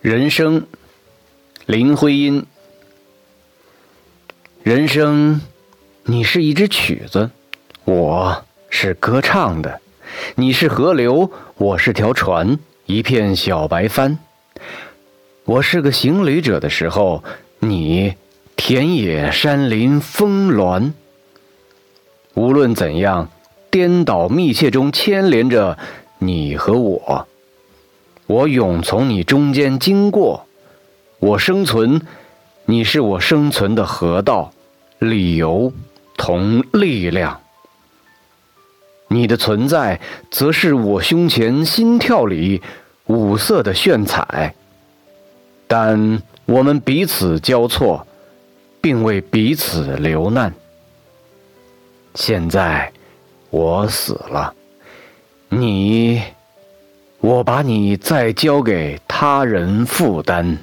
人生，林徽因。人生，你是一支曲子，我是歌唱的；你是河流，我是条船，一片小白帆。我是个行旅者的时候，你田野山林峰峦。无论怎样，颠倒密切中牵连着你和我。我永从你中间经过，我生存，你是我生存的河道、理由同力量。你的存在，则是我胸前心跳里五色的炫彩。但我们彼此交错，并为彼此流难。现在，我死了，你。我把你再交给他人负担。